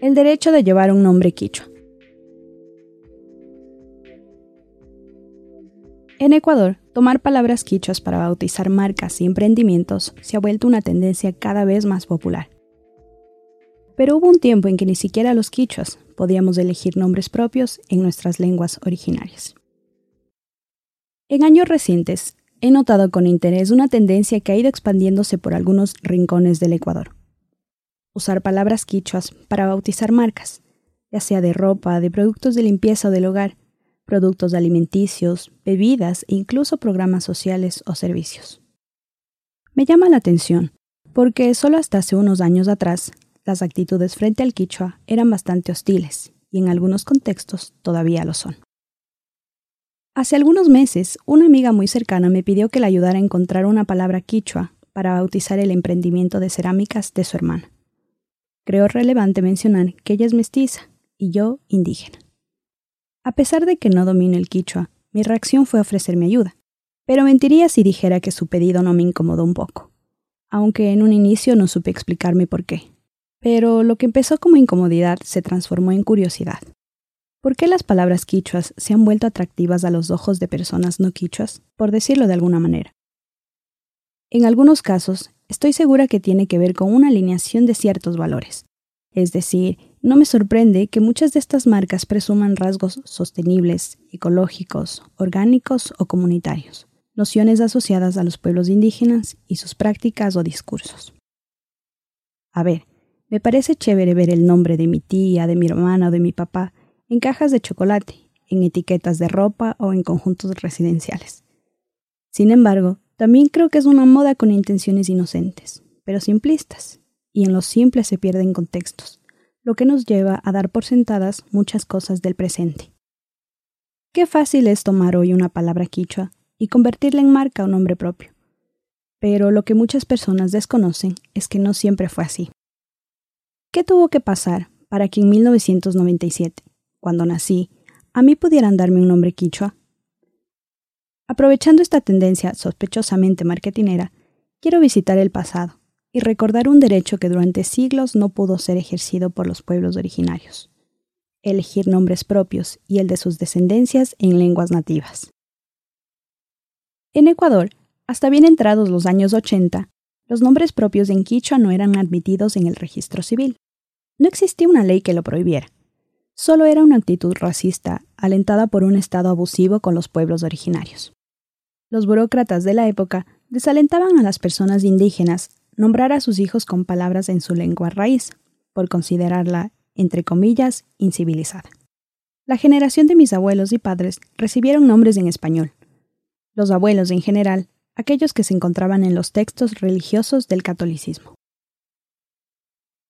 El derecho de llevar un nombre quichua. En Ecuador, tomar palabras quichuas para bautizar marcas y emprendimientos se ha vuelto una tendencia cada vez más popular. Pero hubo un tiempo en que ni siquiera los quichuas podíamos elegir nombres propios en nuestras lenguas originarias. En años recientes, he notado con interés una tendencia que ha ido expandiéndose por algunos rincones del Ecuador. Usar palabras quichuas para bautizar marcas, ya sea de ropa, de productos de limpieza o del hogar, productos alimenticios, bebidas e incluso programas sociales o servicios. Me llama la atención, porque solo hasta hace unos años atrás, las actitudes frente al quichua eran bastante hostiles, y en algunos contextos todavía lo son. Hace algunos meses, una amiga muy cercana me pidió que la ayudara a encontrar una palabra quichua para bautizar el emprendimiento de cerámicas de su hermana. Creo relevante mencionar que ella es mestiza y yo indígena. A pesar de que no domino el quichua, mi reacción fue ofrecerme ayuda, pero mentiría si dijera que su pedido no me incomodó un poco, aunque en un inicio no supe explicarme por qué. Pero lo que empezó como incomodidad se transformó en curiosidad. ¿Por qué las palabras quichuas se han vuelto atractivas a los ojos de personas no quichuas, por decirlo de alguna manera? En algunos casos, estoy segura que tiene que ver con una alineación de ciertos valores, es decir, no me sorprende que muchas de estas marcas presuman rasgos sostenibles, ecológicos, orgánicos o comunitarios, nociones asociadas a los pueblos indígenas y sus prácticas o discursos. A ver, me parece chévere ver el nombre de mi tía, de mi hermana o de mi papá en cajas de chocolate, en etiquetas de ropa o en conjuntos residenciales. Sin embargo, también creo que es una moda con intenciones inocentes, pero simplistas, y en lo simple se pierden contextos lo que nos lleva a dar por sentadas muchas cosas del presente. Qué fácil es tomar hoy una palabra quichua y convertirla en marca o nombre propio. Pero lo que muchas personas desconocen es que no siempre fue así. ¿Qué tuvo que pasar para que en 1997, cuando nací, a mí pudieran darme un nombre quichua? Aprovechando esta tendencia sospechosamente marketinera, quiero visitar el pasado y recordar un derecho que durante siglos no pudo ser ejercido por los pueblos originarios, elegir nombres propios y el de sus descendencias en lenguas nativas. En Ecuador, hasta bien entrados los años 80, los nombres propios en quichua no eran admitidos en el registro civil. No existía una ley que lo prohibiera. Solo era una actitud racista alentada por un Estado abusivo con los pueblos originarios. Los burócratas de la época desalentaban a las personas indígenas nombrar a sus hijos con palabras en su lengua raíz, por considerarla, entre comillas, incivilizada. La generación de mis abuelos y padres recibieron nombres en español. Los abuelos en general, aquellos que se encontraban en los textos religiosos del catolicismo.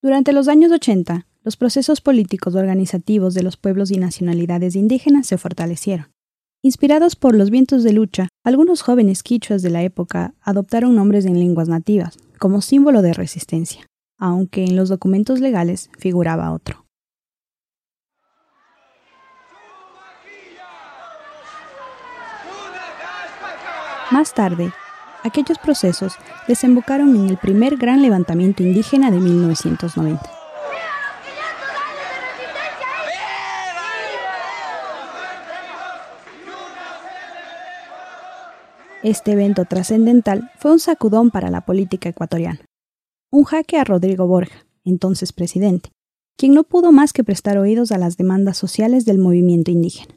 Durante los años 80, los procesos políticos organizativos de los pueblos y nacionalidades indígenas se fortalecieron. Inspirados por los vientos de lucha, algunos jóvenes quichuas de la época adoptaron nombres en lenguas nativas, como símbolo de resistencia, aunque en los documentos legales figuraba otro. Más tarde, aquellos procesos desembocaron en el primer gran levantamiento indígena de 1990. Este evento trascendental fue un sacudón para la política ecuatoriana. Un jaque a Rodrigo Borja, entonces presidente, quien no pudo más que prestar oídos a las demandas sociales del movimiento indígena.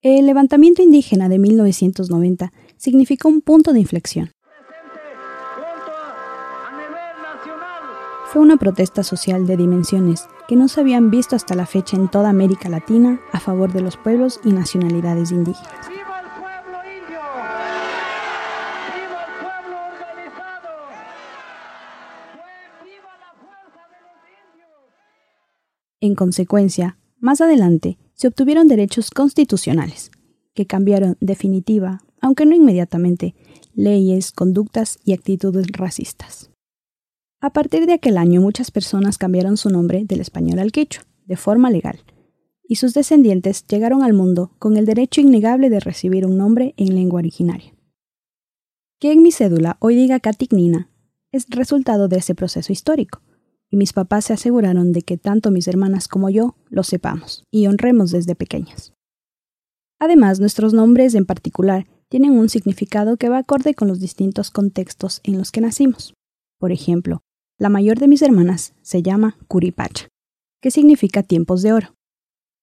El levantamiento indígena de 1990 significó un punto de inflexión. Fue una protesta social de dimensiones que no se habían visto hasta la fecha en toda América Latina a favor de los pueblos y nacionalidades indígenas. En consecuencia, más adelante se obtuvieron derechos constitucionales, que cambiaron definitiva, aunque no inmediatamente, leyes, conductas y actitudes racistas. A partir de aquel año muchas personas cambiaron su nombre del español al quechua, de forma legal, y sus descendientes llegaron al mundo con el derecho innegable de recibir un nombre en lengua originaria. Que en mi cédula hoy diga Catignina es resultado de ese proceso histórico, y mis papás se aseguraron de que tanto mis hermanas como yo lo sepamos y honremos desde pequeñas. Además, nuestros nombres en particular tienen un significado que va acorde con los distintos contextos en los que nacimos. Por ejemplo, la mayor de mis hermanas se llama Curipacha, que significa tiempos de oro.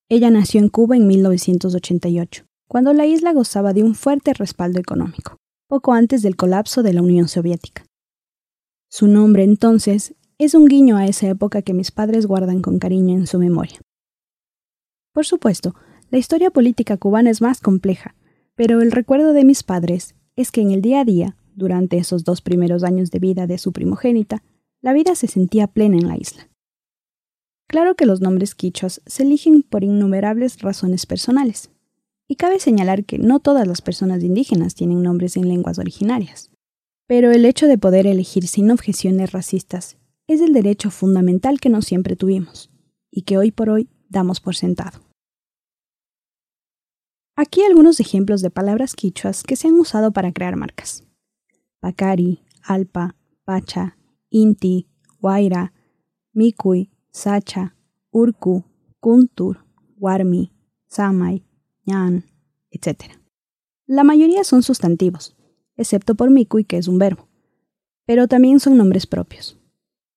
Ella nació en Cuba en 1988, cuando la isla gozaba de un fuerte respaldo económico, poco antes del colapso de la Unión Soviética. Su nombre entonces es un guiño a esa época que mis padres guardan con cariño en su memoria. Por supuesto, la historia política cubana es más compleja, pero el recuerdo de mis padres es que en el día a día, durante esos dos primeros años de vida de su primogénita, la vida se sentía plena en la isla. Claro que los nombres quichuas se eligen por innumerables razones personales, y cabe señalar que no todas las personas indígenas tienen nombres en lenguas originarias. Pero el hecho de poder elegir sin objeciones racistas es el derecho fundamental que no siempre tuvimos, y que hoy por hoy damos por sentado. Aquí algunos ejemplos de palabras quichuas que se han usado para crear marcas. Pacari, Alpa, Pacha, Inti, Guaira, Mikui, Sacha, Urku, Kuntur, Warmi, Samay, Ñan, etc. La mayoría son sustantivos, excepto por Mikui, que es un verbo, pero también son nombres propios.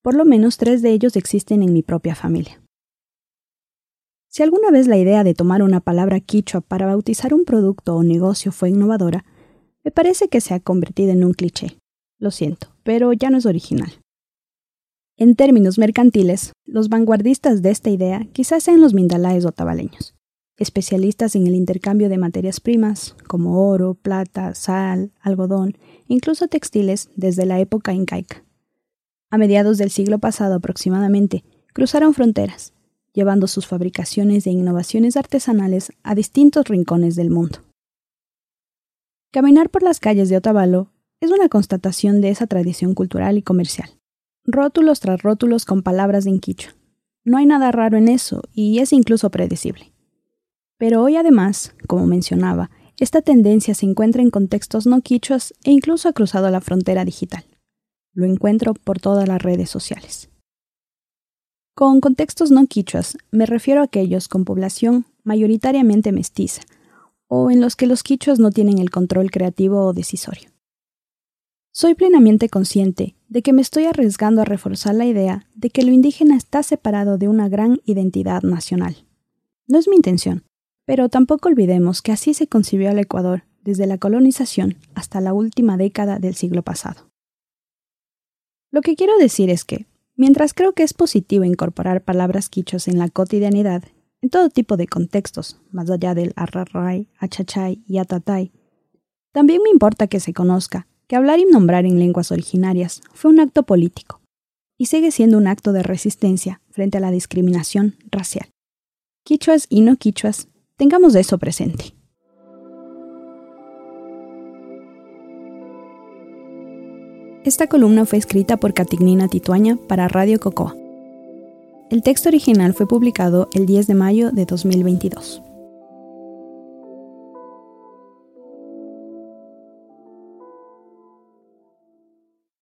Por lo menos tres de ellos existen en mi propia familia. Si alguna vez la idea de tomar una palabra quichua para bautizar un producto o negocio fue innovadora, me parece que se ha convertido en un cliché. Lo siento, pero ya no es original. En términos mercantiles, los vanguardistas de esta idea quizás sean los mindalaes o tabaleños, especialistas en el intercambio de materias primas como oro, plata, sal, algodón, incluso textiles desde la época incaica. A mediados del siglo pasado aproximadamente, cruzaron fronteras, llevando sus fabricaciones e innovaciones artesanales a distintos rincones del mundo. Caminar por las calles de Otavalo es una constatación de esa tradición cultural y comercial rótulos tras rótulos con palabras en quichua. No hay nada raro en eso y es incluso predecible. Pero hoy además, como mencionaba, esta tendencia se encuentra en contextos no quichuas e incluso ha cruzado la frontera digital. Lo encuentro por todas las redes sociales. Con contextos no quichuas me refiero a aquellos con población mayoritariamente mestiza, o en los que los quichuas no tienen el control creativo o decisorio. Soy plenamente consciente de que me estoy arriesgando a reforzar la idea de que lo indígena está separado de una gran identidad nacional. No es mi intención, pero tampoco olvidemos que así se concibió al Ecuador desde la colonización hasta la última década del siglo pasado. Lo que quiero decir es que, mientras creo que es positivo incorporar palabras quichos en la cotidianidad, en todo tipo de contextos, más allá del arrarray, achachay y atatay, también me importa que se conozca que hablar y nombrar en lenguas originarias fue un acto político y sigue siendo un acto de resistencia frente a la discriminación racial. Quichuas y no quichuas, tengamos eso presente. Esta columna fue escrita por Catignina Tituaña para Radio Cocoa. El texto original fue publicado el 10 de mayo de 2022.